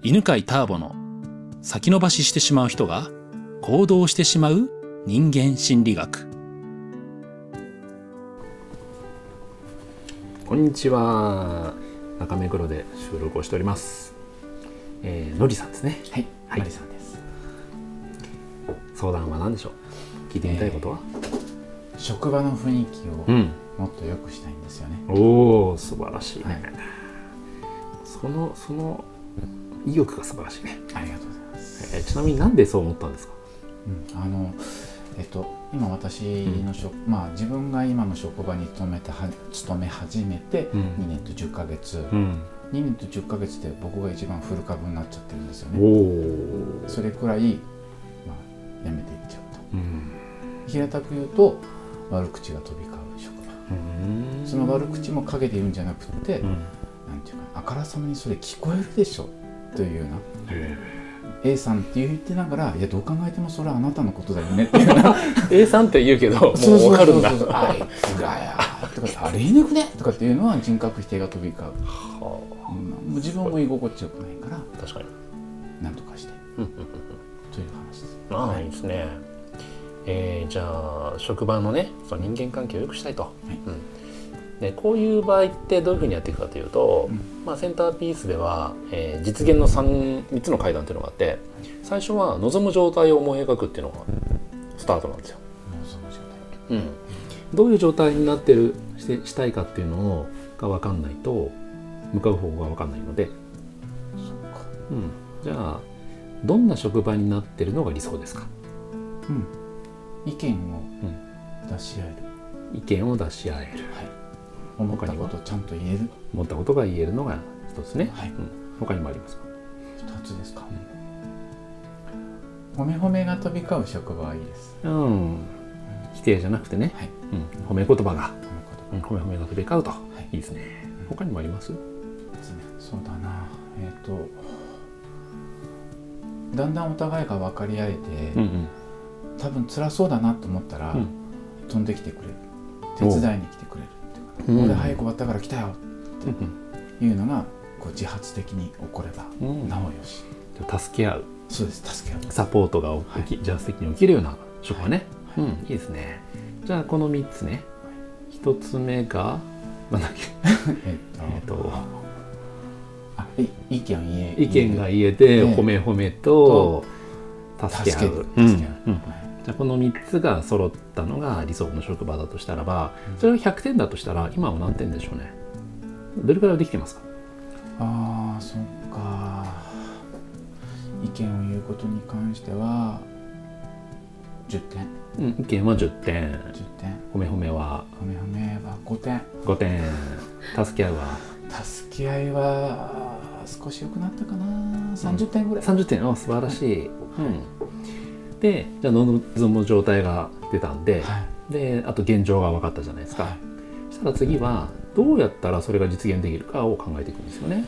犬飼ターボの先延ばししてしまう人が行動してしまう人間心理学。こんにちは。中目黒で収録をしております、えー、のりさんですね。はい、はい。マリさんです。相談は何でしょう？聞いてみたいことは、職場の雰囲気をうん。もっと良くしたいんですよね。おお素晴らしいね、はい。そのその意欲が素晴らしいね、ありがとうございます。えーちなみになんでそう思ったんですか？うん、あのえっと今私の職、まあ自分が今の職場に勤めては勤め始めてうん。2年と10ヶ月、ん。2年と10ヶ月で僕が一番フル株になっちゃってるんですよおね。おそれくらいまあ辞めていっちゃうと。うん。平たく言うと悪口が飛び交う職場。うん。その悪口も陰で言うんじゃなくて、あからさまにそれ聞こえるでしょというような。へ A さんって言ってながらいやどう考えてもそれはあなたのことだよねっていうな。ー A さんって言うけど もう分かるんだ。あいつがや。とかあれ言いにくね。とかっていうのは人格否定が飛び交う、はもう自分も居心地よくないからあ確かに。なんとかして。という話です。ああいいですね。えーじゃあ職場のねその人間関係を良くしたいと、うん、でこういう場合ってどういうふうにやっていくかというと、うん。まあ、センターピースでは、えー実現の 3, 3つの階段っていうのがあって最初は望む状態を思い描くっていうのがスタートなんですよ。もうん、どういう状態になってるしてしたいかっていうのをが分かんないと向かう方法が分かんないので、うん、じゃあどんな職場になってるのが理想ですか？うん。意見を出し合える、意見を出し合える。はい思ったことをちゃんと言える。思ったことが言えるのが一つね、はい。うん、他にもありますか？二つですか、褒め褒めが飛び交う職場はいいです。うん。否定じゃなくてね、はい。うん、褒め言葉が、褒めうん、褒め褒めが飛び交うと、い。い、いですね。他にもあります？そうだな。えっ、とだんだんお互いが分かり合えて、うんうん。多分辛そうだなと思ったら、うん。飛んできてくれる。手伝いに来てくれるうん。俺早く終わったから来たよ。うんいうのがこう自発的に起これば、うん。なおよし。助け合う。そうです助け合う。サポートが起き、自発的に起きるような職場ね、はい。うんいいですね。じゃあこの3つね。一つ目がなんだっけえっと,、意見を言え意見が言言えて、ええ褒め褒めと助け合う。助け合う。うん。はいじゃあこの3つが揃ったのが理想の職場だとしたらばそれが100点だとしたら今は何点でしょうね？どれくらいできてますか？ああそっか。意見を言うことに関しては10点。うん意見は10点。10点。褒め褒めは？褒め褒めは5点。5点。助け合うは？助け合いは少し良くなったかな。30点ぐらい、30点。あ素晴らしい、うん、でじゃあ望む状態が出たんで、はい。であと現状が分かったじゃないですか、はい。そしたら次はどうやったらそれが実現できるかを考えていくんですよね。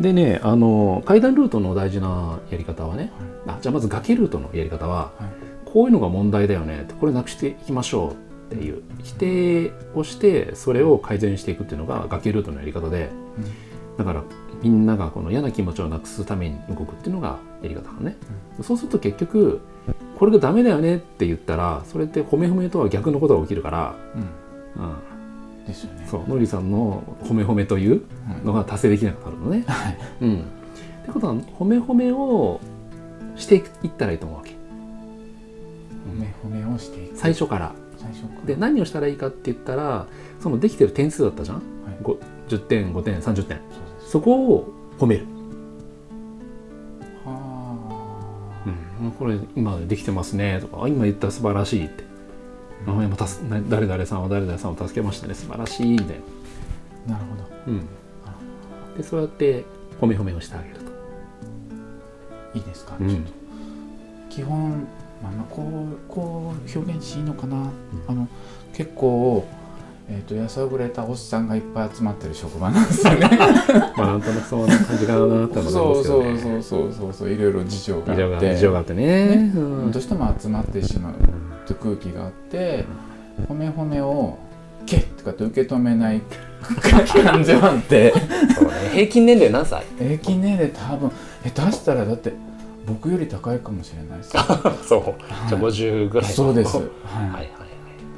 でねあの階段ルートの大事なやり方はねあじゃあまず崖ルートのやり方ははい。こういうのが問題だよねこれなくしていきましょうっていう否定をしてそれを改善していくっていうのが崖ルートのやり方でだからみんながこの嫌な気持ちをなくすために動くっていうのがやり方なのね、そうすると結局これがダメだよねって言ったらそれって褒め褒めとは逆のことが起きるから、うん。うん、ですよね。そう。のりさんの褒め褒めというのが達成できなくなるのね。はい。うん、ってことは褒め褒めをしていったらいいと思うわけ。褒め褒めをしていく。最初から。最初から。で何をしたらいいかって言ったらそのできてる点数だったじゃん、はい。ご10点5点30点。そこを褒める、これ今できてますねとかあ今言った素晴らしいって、あ今たすな誰々さんは誰々さんを助けましたね素晴らしいみたいな、あなるほど。うん、でそうやって褒め褒めをしてあげると。いいですか、うんちょっと。基本、まあ、まあこうこう表現していいのかな、あの結構、えー、とやさぐれたおっさんがいっぱい集まってる職場なんですよね。まあなんとなくそんな感じかなって思うんですけど、ね、そうそうそうそうそうそういろいろ事情があって事情があってねねうんどうしても集まってしまうという空気があって褒め褒めを「け」とかって受け止めない感じはあって平均年齢何歳平均年齢多分下手したらだって僕より高いかもしれないですそうじゃあ50ぐらいのそうです、はいはいはいはい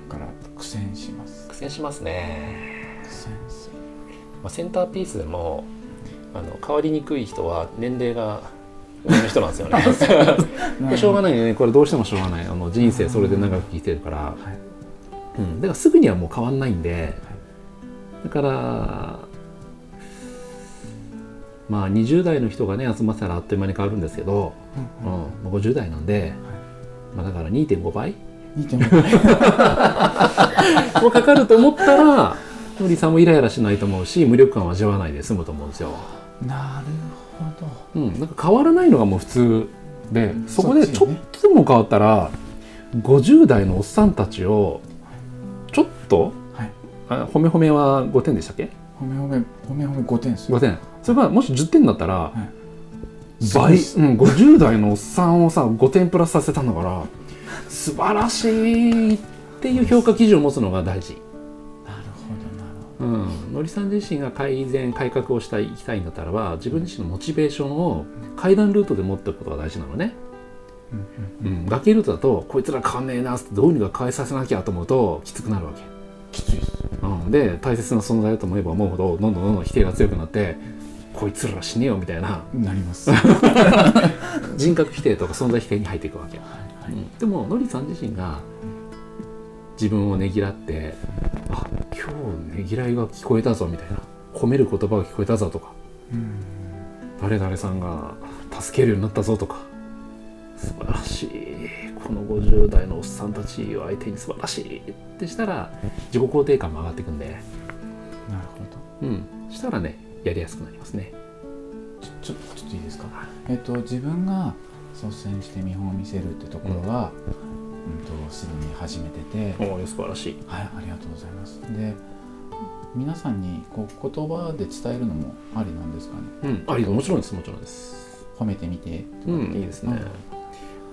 だから苦戦します苦戦します。ね、まあ、センターピースでもあの変わりにくい人は年齢が上の人なんですよね。しょうがないね。これどうしてもしょうがない。あの人生それで長く生きてるから、はい。うん、だからすぐにはもう変わんないんで、だからまあ20代の人がね集まったらあっという間に変わるんですけど、うんもう50代なんで、まあ、だから2.5倍。2.5倍 もうかかると思ったらのりさんもイライラしないと思うし無力感を味わわないで済むと思うんですよ。なるほど。うん、なんか変わらないのがもう普通でそこでちょっとでも変わったら50代のおっさんたちをちょっとはい。あ褒め褒めは5点でしたっけ？褒め褒め褒め褒め5点ですよ。5点。それがもし10点だったら、はい。倍、うん、50代のおっさんをさ5点プラスさせたんだから素晴らしいっていう評価基準を持つのが大事。なるほどなるほうん、のりさん自身が改善改革をしたい行きたいんだったらば自分自身のモチベーションを階段ルートで持っておくことが大事なのね、ど、うんうん。うん、崖ルートだとこいつら変わんねえなってどうにか変えさせなきゃと思うときつくなるわけ、きついうん、で大切な存在だと思えば思うほどどんどんどんどん否定が強くなってこいつら死ねよみたいな。なります。は人格否定とか存在否定に入っていくわけ、いうん。でものりさん自身が自分をねぎらってあ今日ねぎらいが聞こえたぞみたいな。褒める言葉が聞こえたぞとか。うん。誰々さんが助けるようになったぞとか。素晴らしい。この50代のおっさんたちを相手に素晴らしい。ってしたら自己肯定感も上がっていくんで。なるほど。うん。したらねやりやすくなりますね。ちょちょちょっといいですか？えっと自分が率先して見本を見せるってところは、うん、とすでに始めてて。素晴らしい。はいありがとうございます。で皆さんにこう言葉で伝えるのもありなんですかね？うんありもちろんですもちろんです。褒めてみてうんいいですね。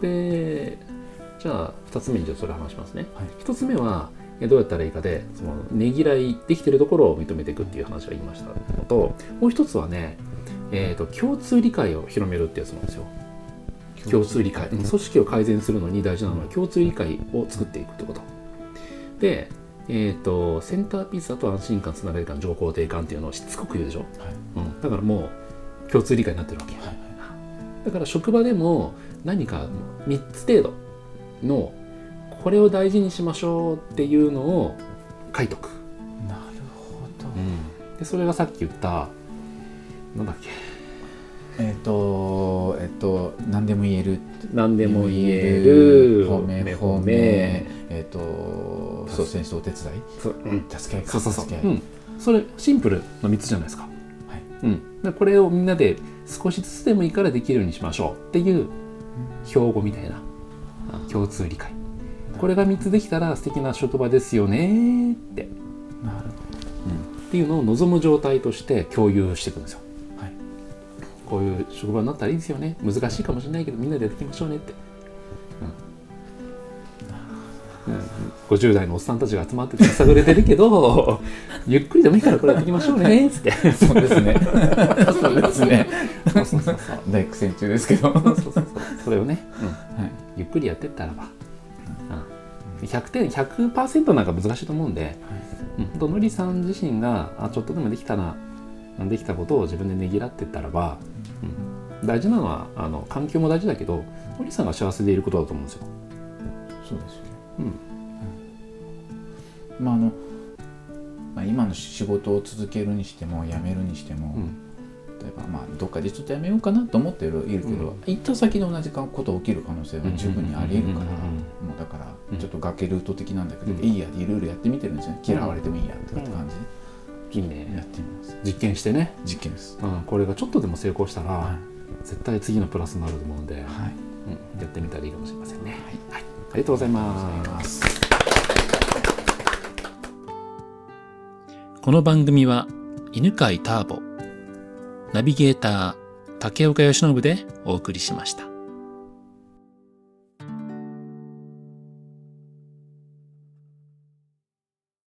でじゃあ2つ目にじゃあそれ話しますね、はい。1つ目はえどうやったらいいかでそのねぎらいできてるところを認めていくっていう話を言いましたのともう一つはね、えー、と共通理解を広めるってやつなんですよ共通理解。うん。組織を改善するのに大事なのは共通理解を作っていくってこと。で、えー、とセンターピースだと安心感つながり感情肯定感っていうのをしつこく言うでしょ、はい。うん、だからもう共通理解になってるわけ。はい。はいだから職場でも何か3つ程度のこれを大事にしましょうっていうのを書いとく、なるほど、でそれがさっき言ったなんだっけえっ、とえっ、と何でも言える。何でも言える。褒め褒め。えっ、と率先してお手伝い？そう,、うん、助け合いそうそうそう、助け。合いうん、それシンプルの3つじゃないですか、はい。うん、でこれをみんなで少しずつでもいいからできるようにしましょう。っていう標語みたいな。あ共通理解。これが3つできたら素敵な職場ですよね。って。なるっていうのを望む状態として共有していくんですよ。こういう職場になったらいいですよね。難しいかもしれないけどみんなでやっていきましょうねって。うん。うん、50代のおっさんたちが集まってて探れてるけど ゆっくりでもいいからこれやっていきましょうね。っつって。そうですね。そうですね。そうそうそう大苦戦中ですけど。そうそうそうそれをね、うん。はい。ゆっくりやってったらば、うん、100点100%なんか難しいと思うんで、うん、ほんとのりさん自身があちょっとでもできたなできたことを自分でねぎらってったらば、うん、大事なのはあの環境も大事だけどのりさんが幸せでいることだと思うんですよ。そうですよね。うん。まああの、まあ、今の仕事を続けるにしても辞めるにしても、うん。例えばまあどっかでちょっと辞めようかなと思ってるいるけど、うん。行った先で同じこと起きる可能性は十分にありえるから、うん。うん。うん。うんもうだからうん。ちょっと崖ルート的なんだけど、うん。いいやでいろいろやってみてるんですよね。嫌われてもいいやって感じいいでやねってみます。実験してね、実験です。うん、これがちょっとでも成功したら、は絶対次のプラスになると思うんで、い、はい、うん、やってみたらいいかもしれませんね。はい、ありがとうございます。この番組は犬飼ターボ、ナビゲーター竹岡由伸でお送りしました。